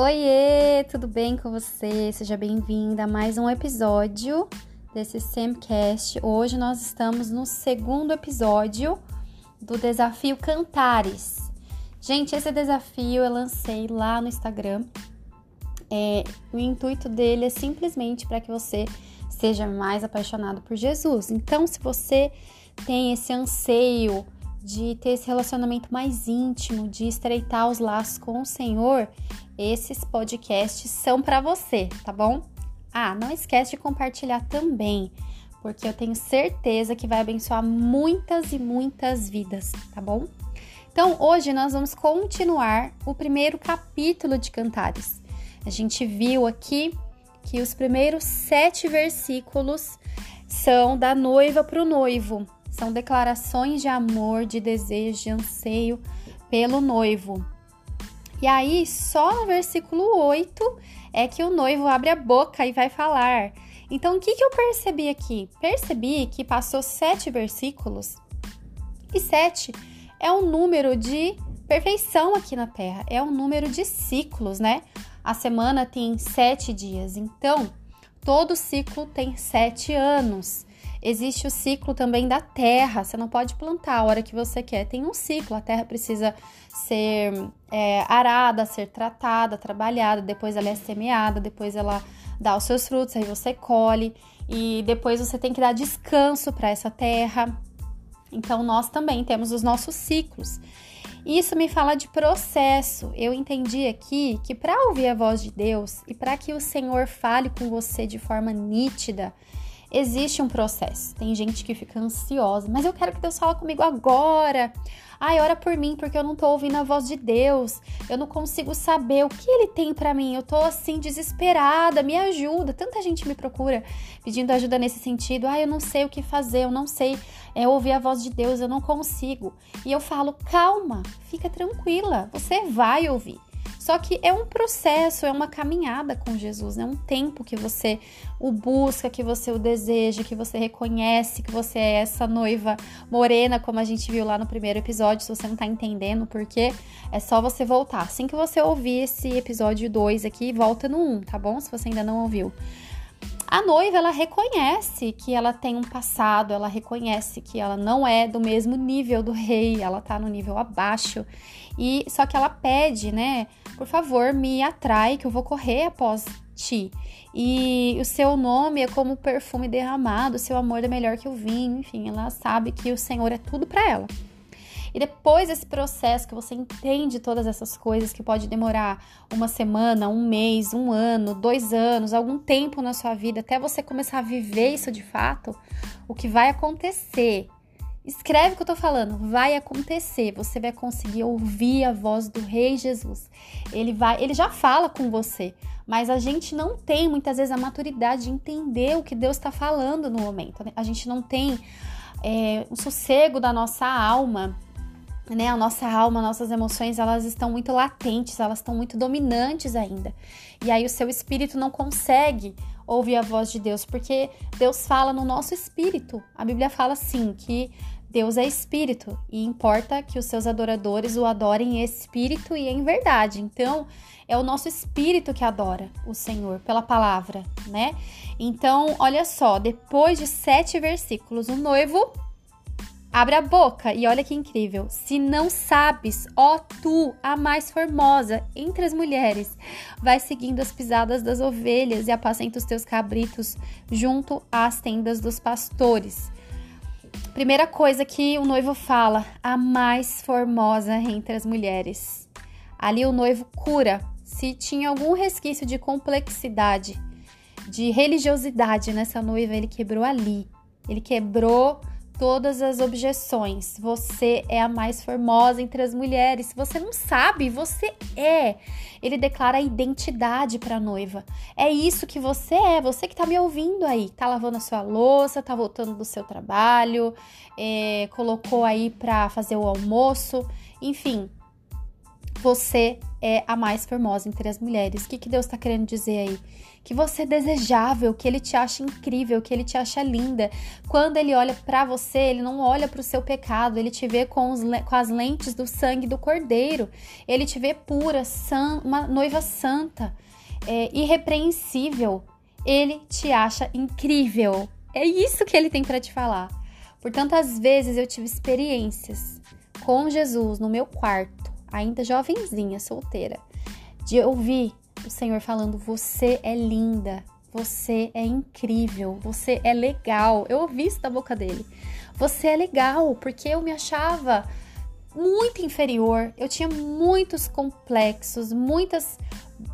Oiê, tudo bem com você? Seja bem-vinda a mais um episódio desse Semcast. Hoje nós estamos no segundo episódio do desafio Cantares. Gente, esse desafio eu lancei lá no Instagram. É, o intuito dele é simplesmente para que você seja mais apaixonado por Jesus. Então, se você tem esse anseio de ter esse relacionamento mais íntimo, de estreitar os laços com o Senhor, esses podcasts são para você, tá bom? Ah, não esquece de compartilhar também, porque eu tenho certeza que vai abençoar muitas e muitas vidas, tá bom? Então, hoje nós vamos continuar o primeiro capítulo de Cantares. A gente viu aqui que os primeiros sete versículos são da noiva para o noivo, são declarações de amor, de desejo, de anseio pelo noivo. E aí, só no versículo 8 é que o noivo abre a boca e vai falar. Então, o que, que eu percebi aqui? Percebi que passou sete versículos e sete é um número de perfeição aqui na Terra, é um número de ciclos, né? A semana tem sete dias, então todo ciclo tem sete anos. Existe o ciclo também da terra. Você não pode plantar a hora que você quer. Tem um ciclo. A terra precisa ser é, arada, ser tratada, trabalhada. Depois ela é semeada. Depois ela dá os seus frutos. Aí você colhe. E depois você tem que dar descanso para essa terra. Então nós também temos os nossos ciclos. Isso me fala de processo. Eu entendi aqui que para ouvir a voz de Deus e para que o Senhor fale com você de forma nítida, existe um processo. Tem gente que fica ansiosa, mas eu quero que Deus fale comigo agora. Ai, ora por mim, porque eu não tô ouvindo a voz de Deus. Eu não consigo saber o que ele tem para mim. Eu tô assim desesperada, me ajuda. Tanta gente me procura pedindo ajuda nesse sentido. Ai, eu não sei o que fazer, eu não sei é, ouvir a voz de Deus, eu não consigo. E eu falo, calma, fica tranquila, você vai ouvir. Só que é um processo, é uma caminhada com Jesus, é né? um tempo que você o busca, que você o deseja, que você reconhece que você é essa noiva morena, como a gente viu lá no primeiro episódio. Se você não tá entendendo por quê, é só você voltar. Assim que você ouvir esse episódio 2 aqui, volta no 1, um, tá bom? Se você ainda não ouviu. A noiva, ela reconhece que ela tem um passado, ela reconhece que ela não é do mesmo nível do rei, ela tá no nível abaixo. E só que ela pede, né? Por favor, me atrai que eu vou correr após ti. E o seu nome é como perfume derramado, seu amor é melhor que o vinho, enfim, ela sabe que o Senhor é tudo para ela. E depois desse processo que você entende todas essas coisas, que pode demorar uma semana, um mês, um ano, dois anos, algum tempo na sua vida, até você começar a viver isso de fato, o que vai acontecer Escreve o que eu tô falando, vai acontecer. Você vai conseguir ouvir a voz do Rei Jesus. Ele vai, ele já fala com você, mas a gente não tem muitas vezes a maturidade de entender o que Deus está falando no momento. Né? A gente não tem é, um sossego da nossa alma né, a nossa alma, nossas emoções, elas estão muito latentes, elas estão muito dominantes ainda. E aí o seu espírito não consegue ouvir a voz de Deus, porque Deus fala no nosso espírito. A Bíblia fala assim que Deus é espírito e importa que os seus adoradores o adorem em espírito e em verdade. Então, é o nosso espírito que adora o Senhor pela palavra, né? Então, olha só, depois de sete versículos, o noivo Abre a boca e olha que incrível. Se não sabes, ó tu, a mais formosa entre as mulheres, vai seguindo as pisadas das ovelhas e apacenta os teus cabritos junto às tendas dos pastores. Primeira coisa que o noivo fala, a mais formosa entre as mulheres. Ali o noivo cura se tinha algum resquício de complexidade, de religiosidade nessa noiva, ele quebrou ali. Ele quebrou todas as objeções. Você é a mais formosa entre as mulheres. Se você não sabe, você é. Ele declara a identidade para a noiva. É isso que você é. Você que está me ouvindo aí, tá lavando a sua louça, tá voltando do seu trabalho, é, colocou aí para fazer o almoço, enfim. Você é a mais formosa entre as mulheres. O que, que Deus está querendo dizer aí? Que você é desejável, que Ele te acha incrível, que Ele te acha linda. Quando Ele olha para você, Ele não olha para o seu pecado, Ele te vê com, os, com as lentes do sangue do Cordeiro. Ele te vê pura, san, uma noiva santa, é, irrepreensível. Ele te acha incrível. É isso que Ele tem para te falar. Por tantas vezes eu tive experiências com Jesus no meu quarto, ainda jovenzinha, solteira, de ouvir o Senhor falando: Você é linda, você é incrível, você é legal. Eu ouvi isso da boca dele. Você é legal, porque eu me achava muito inferior, eu tinha muitos complexos, muitas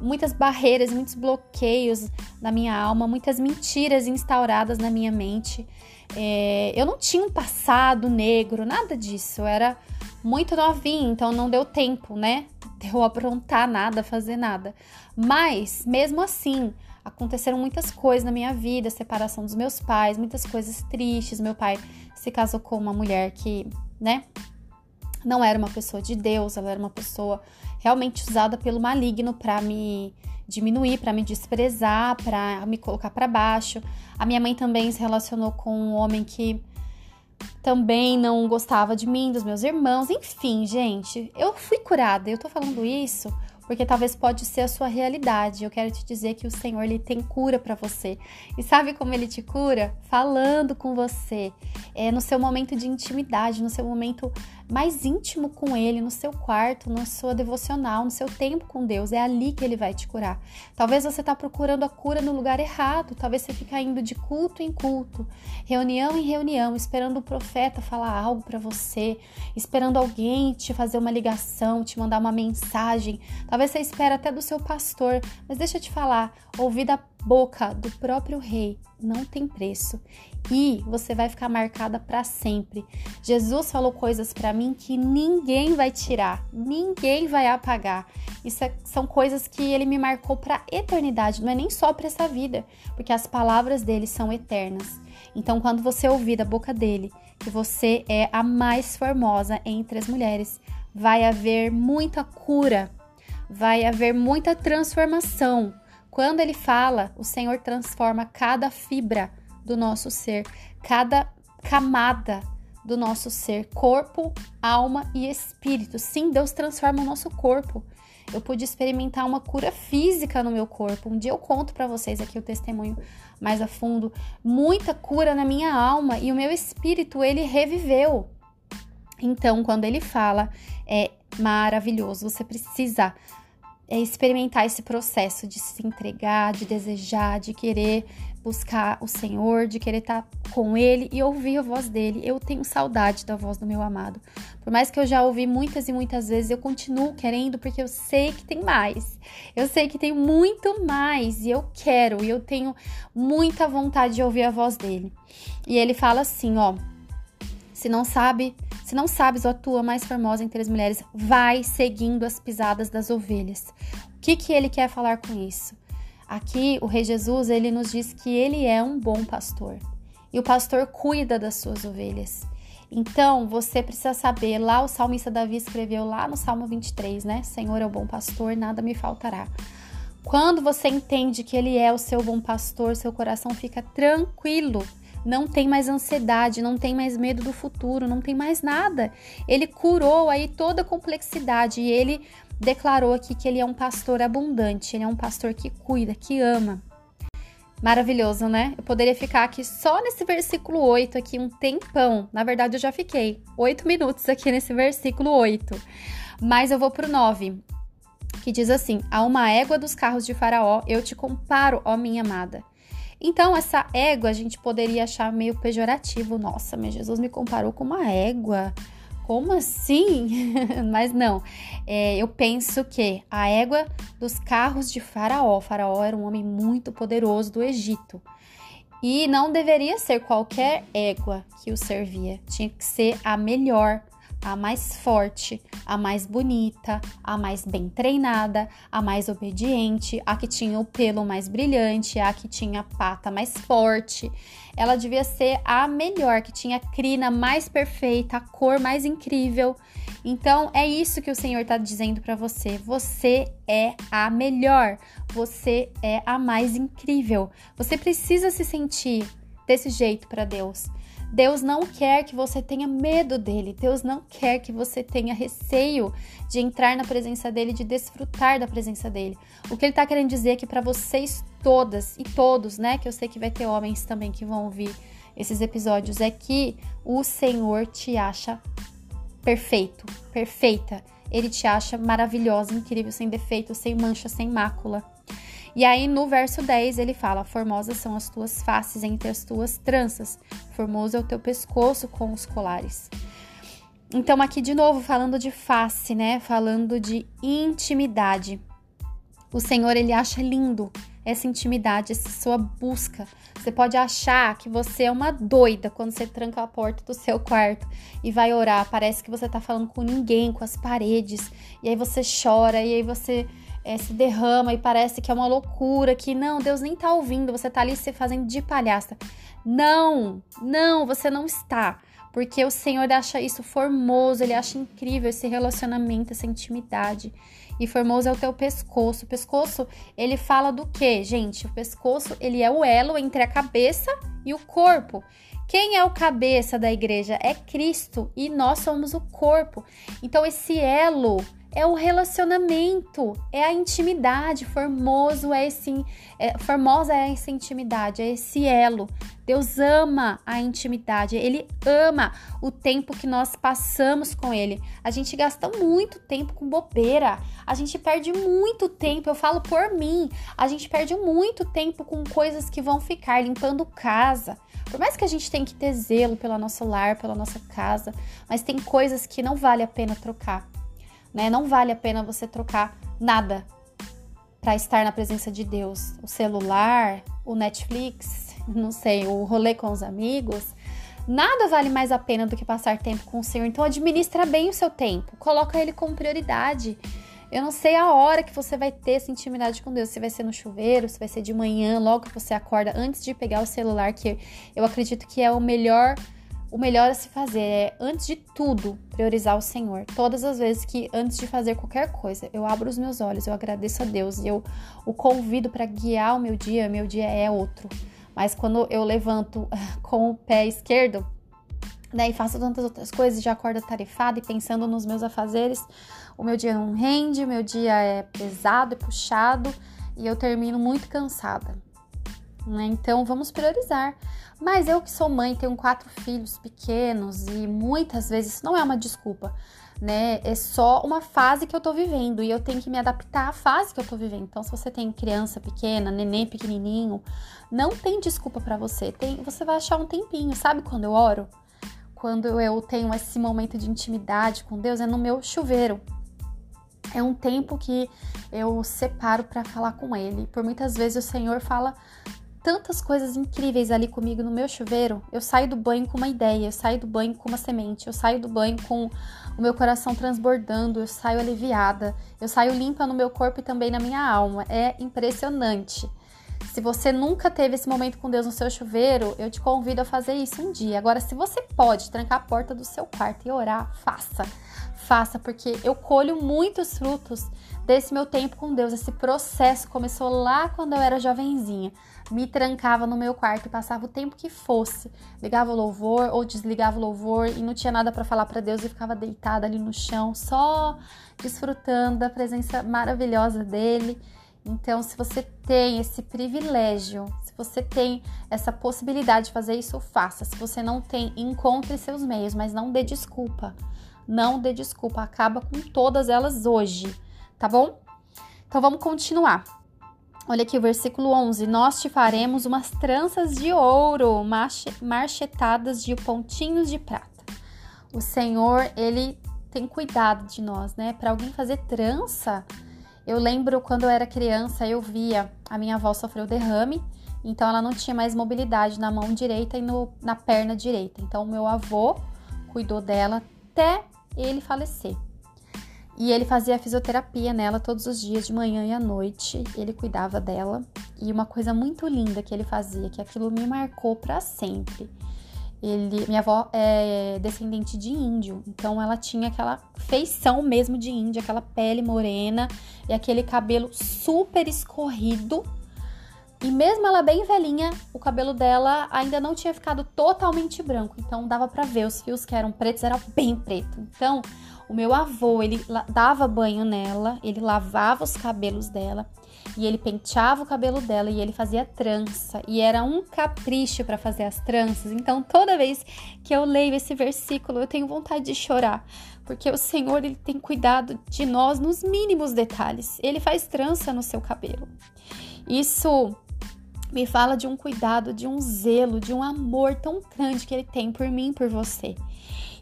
muitas barreiras, muitos bloqueios na minha alma, muitas mentiras instauradas na minha mente. É, eu não tinha um passado negro, nada disso. Eu era muito novinha, então não deu tempo, né? De eu aprontar nada, fazer nada. Mas, mesmo assim, aconteceram muitas coisas na minha vida, separação dos meus pais, muitas coisas tristes. Meu pai se casou com uma mulher que, né, não era uma pessoa de Deus, ela era uma pessoa realmente usada pelo maligno para me diminuir, para me desprezar, para me colocar para baixo. A minha mãe também se relacionou com um homem que também não gostava de mim, dos meus irmãos, enfim, gente, eu fui curada. Eu tô falando isso porque talvez pode ser a sua realidade. Eu quero te dizer que o Senhor ele tem cura para você. E sabe como ele te cura? Falando com você, é no seu momento de intimidade, no seu momento mais íntimo com ele, no seu quarto, na sua devocional, no seu tempo com Deus. É ali que ele vai te curar. Talvez você está procurando a cura no lugar errado. Talvez você fique indo de culto em culto, reunião em reunião, esperando o profeta falar algo para você, esperando alguém te fazer uma ligação, te mandar uma mensagem Talvez você espere até do seu pastor, mas deixa eu te falar, ouvir da boca do próprio rei não tem preço e você vai ficar marcada para sempre. Jesus falou coisas para mim que ninguém vai tirar, ninguém vai apagar. Isso é, são coisas que ele me marcou para eternidade, não é nem só para essa vida, porque as palavras dele são eternas. Então, quando você ouvir da boca dele que você é a mais formosa entre as mulheres, vai haver muita cura vai haver muita transformação. Quando ele fala, o Senhor transforma cada fibra do nosso ser, cada camada do nosso ser, corpo, alma e espírito. Sim, Deus transforma o nosso corpo. Eu pude experimentar uma cura física no meu corpo. Um dia eu conto para vocês aqui o testemunho mais a fundo. Muita cura na minha alma e o meu espírito ele reviveu. Então, quando ele fala, é maravilhoso. Você precisa é, experimentar esse processo de se entregar, de desejar, de querer buscar o Senhor, de querer estar com Ele e ouvir a voz dele. Eu tenho saudade da voz do meu amado. Por mais que eu já ouvi muitas e muitas vezes, eu continuo querendo porque eu sei que tem mais. Eu sei que tem muito mais e eu quero e eu tenho muita vontade de ouvir a voz dele. E ele fala assim, ó: Se não sabe se não sabes, ó tua mais formosa entre as mulheres, vai seguindo as pisadas das ovelhas. O que, que ele quer falar com isso? Aqui, o Rei Jesus, ele nos diz que ele é um bom pastor. E o pastor cuida das suas ovelhas. Então, você precisa saber, lá o salmista Davi escreveu lá no Salmo 23, né? Senhor é o bom pastor, nada me faltará. Quando você entende que ele é o seu bom pastor, seu coração fica tranquilo não tem mais ansiedade, não tem mais medo do futuro, não tem mais nada. Ele curou aí toda a complexidade e ele declarou aqui que ele é um pastor abundante, ele é um pastor que cuida, que ama. Maravilhoso, né? Eu poderia ficar aqui só nesse versículo 8 aqui um tempão. Na verdade, eu já fiquei 8 minutos aqui nesse versículo 8. Mas eu vou pro 9, que diz assim: A uma égua dos carros de Faraó eu te comparo, ó minha amada. Então, essa égua a gente poderia achar meio pejorativo. Nossa, mas Jesus me comparou com uma égua. Como assim? mas não. É, eu penso que a égua dos carros de Faraó. Faraó era um homem muito poderoso do Egito. E não deveria ser qualquer égua que o servia. Tinha que ser a melhor a mais forte, a mais bonita, a mais bem treinada, a mais obediente, a que tinha o pelo mais brilhante, a que tinha a pata mais forte. Ela devia ser a melhor, que tinha a crina mais perfeita, a cor mais incrível. Então é isso que o Senhor está dizendo para você. Você é a melhor, você é a mais incrível. Você precisa se sentir desse jeito para Deus. Deus não quer que você tenha medo dele. Deus não quer que você tenha receio de entrar na presença dele, de desfrutar da presença dele. O que ele está querendo dizer é que para vocês todas e todos, né, que eu sei que vai ter homens também que vão ouvir esses episódios, é que o Senhor te acha perfeito, perfeita. Ele te acha maravilhosa, incrível, sem defeito, sem mancha, sem mácula. E aí no verso 10 ele fala: Formosas são as tuas faces entre as tuas tranças, formoso é o teu pescoço com os colares. Então, aqui de novo, falando de face, né? Falando de intimidade. O Senhor, ele acha lindo essa intimidade, essa sua busca. Você pode achar que você é uma doida quando você tranca a porta do seu quarto e vai orar. Parece que você tá falando com ninguém, com as paredes. E aí você chora, e aí você é, se derrama e parece que é uma loucura, que não, Deus nem tá ouvindo, você tá ali se fazendo de palhaça. Não, não, você não está. Porque o Senhor acha isso formoso, ele acha incrível esse relacionamento, essa intimidade. E formoso é o teu pescoço. O pescoço, ele fala do quê, gente? O pescoço, ele é o elo entre a cabeça e o corpo. Quem é o cabeça da igreja? É Cristo e nós somos o corpo. Então esse elo é o relacionamento, é a intimidade. Formoso é esse, é, formosa é essa intimidade, é esse elo. Deus ama a intimidade, Ele ama o tempo que nós passamos com Ele. A gente gasta muito tempo com bobeira, a gente perde muito tempo, eu falo por mim, a gente perde muito tempo com coisas que vão ficar limpando casa. Por mais que a gente tenha que ter zelo pelo nosso lar, pela nossa casa, mas tem coisas que não vale a pena trocar né? Não vale a pena você trocar nada para estar na presença de Deus. O celular, o Netflix, não sei, o rolê com os amigos. Nada vale mais a pena do que passar tempo com o Senhor. Então administra bem o seu tempo, coloca ele como prioridade. Eu não sei a hora que você vai ter essa intimidade com Deus. Se vai ser no chuveiro, se vai ser de manhã, logo que você acorda, antes de pegar o celular, que eu acredito que é o melhor o melhor a se fazer é, antes de tudo, priorizar o Senhor. Todas as vezes que, antes de fazer qualquer coisa, eu abro os meus olhos, eu agradeço a Deus e eu o convido para guiar o meu dia, meu dia é outro. Mas quando eu levanto com o pé esquerdo, né, e faço tantas outras coisas, já acordo tarefada e pensando nos meus afazeres, o meu dia não rende, o meu dia é pesado e puxado e eu termino muito cansada. Né? Então vamos priorizar. Mas eu que sou mãe, tenho quatro filhos pequenos e muitas vezes isso não é uma desculpa, né? É só uma fase que eu tô vivendo e eu tenho que me adaptar à fase que eu tô vivendo. Então, se você tem criança pequena, neném pequenininho, não tem desculpa para você. Tem, você vai achar um tempinho, sabe quando eu oro? Quando eu tenho esse momento de intimidade com Deus, é no meu chuveiro. É um tempo que eu separo para falar com Ele. Por muitas vezes o Senhor fala tantas coisas incríveis ali comigo no meu chuveiro. Eu saio do banho com uma ideia, eu saio do banho com uma semente, eu saio do banho com o meu coração transbordando, eu saio aliviada, eu saio limpa no meu corpo e também na minha alma. É impressionante. Se você nunca teve esse momento com Deus no seu chuveiro, eu te convido a fazer isso um dia. Agora, se você pode trancar a porta do seu quarto e orar, faça. Faça, porque eu colho muitos frutos desse meu tempo com Deus. Esse processo começou lá quando eu era jovenzinha me trancava no meu quarto e passava o tempo que fosse, ligava o louvor ou desligava o louvor e não tinha nada para falar para Deus e ficava deitada ali no chão, só desfrutando da presença maravilhosa dele. Então, se você tem esse privilégio, se você tem essa possibilidade de fazer isso, faça. Se você não tem, encontre seus meios, mas não dê desculpa. Não dê desculpa, acaba com todas elas hoje, tá bom? Então vamos continuar. Olha aqui o versículo 11: Nós te faremos umas tranças de ouro, marchetadas de pontinhos de prata. O Senhor, ele tem cuidado de nós, né? Para alguém fazer trança, eu lembro quando eu era criança, eu via a minha avó sofreu derrame, então ela não tinha mais mobilidade na mão direita e no, na perna direita. Então, o meu avô cuidou dela até ele falecer. E ele fazia fisioterapia nela todos os dias, de manhã e à noite. Ele cuidava dela. E uma coisa muito linda que ele fazia, que aquilo me marcou para sempre. Ele, minha avó é descendente de índio, então ela tinha aquela feição mesmo de índio, aquela pele morena e aquele cabelo super escorrido. E mesmo ela bem velhinha, o cabelo dela ainda não tinha ficado totalmente branco, então dava para ver os fios que eram pretos era bem preto. Então, o meu avô, ele dava banho nela, ele lavava os cabelos dela e ele penteava o cabelo dela e ele fazia trança e era um capricho para fazer as tranças. Então, toda vez que eu leio esse versículo, eu tenho vontade de chorar, porque o Senhor ele tem cuidado de nós nos mínimos detalhes. Ele faz trança no seu cabelo. Isso me fala de um cuidado, de um zelo, de um amor tão grande que ele tem por mim, por você.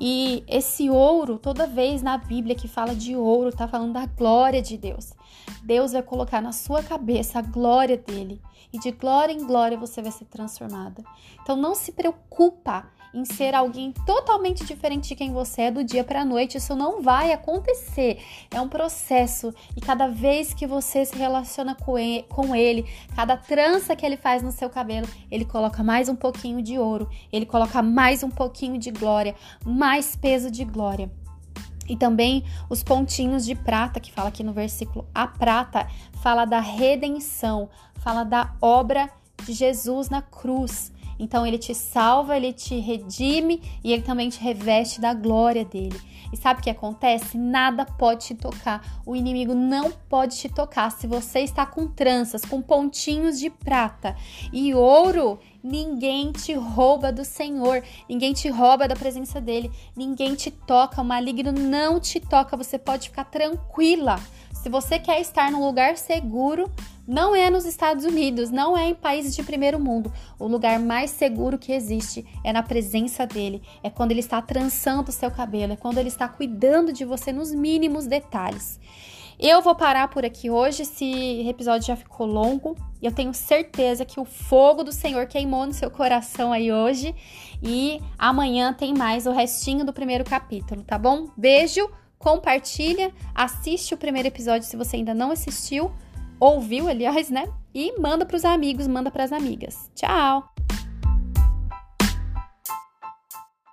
E esse ouro, toda vez na Bíblia que fala de ouro, tá falando da glória de Deus. Deus vai colocar na sua cabeça a glória dele. E de glória em glória você vai ser transformada. Então não se preocupa em ser alguém totalmente diferente de quem você é do dia para a noite. Isso não vai acontecer. É um processo e cada vez que você se relaciona com ele, com ele, cada trança que ele faz no seu cabelo, ele coloca mais um pouquinho de ouro, ele coloca mais um pouquinho de glória, mais peso de glória. E também os pontinhos de prata, que fala aqui no versículo. A prata fala da redenção, fala da obra de Jesus na cruz. Então ele te salva, ele te redime e ele também te reveste da glória dele. E sabe o que acontece? Nada pode te tocar. O inimigo não pode te tocar. Se você está com tranças, com pontinhos de prata e ouro, ninguém te rouba do Senhor, ninguém te rouba da presença dele, ninguém te toca, o maligno não te toca. Você pode ficar tranquila. Se você quer estar num lugar seguro, não é nos Estados Unidos, não é em países de primeiro mundo. O lugar mais seguro que existe é na presença dele. É quando ele está trançando o seu cabelo, é quando ele está cuidando de você nos mínimos detalhes. Eu vou parar por aqui hoje. Esse episódio já ficou longo. Eu tenho certeza que o fogo do Senhor queimou no seu coração aí hoje. E amanhã tem mais o restinho do primeiro capítulo, tá bom? Beijo, compartilha, assiste o primeiro episódio se você ainda não assistiu ouviu, aliás, né? E manda para os amigos, manda para as amigas. Tchau!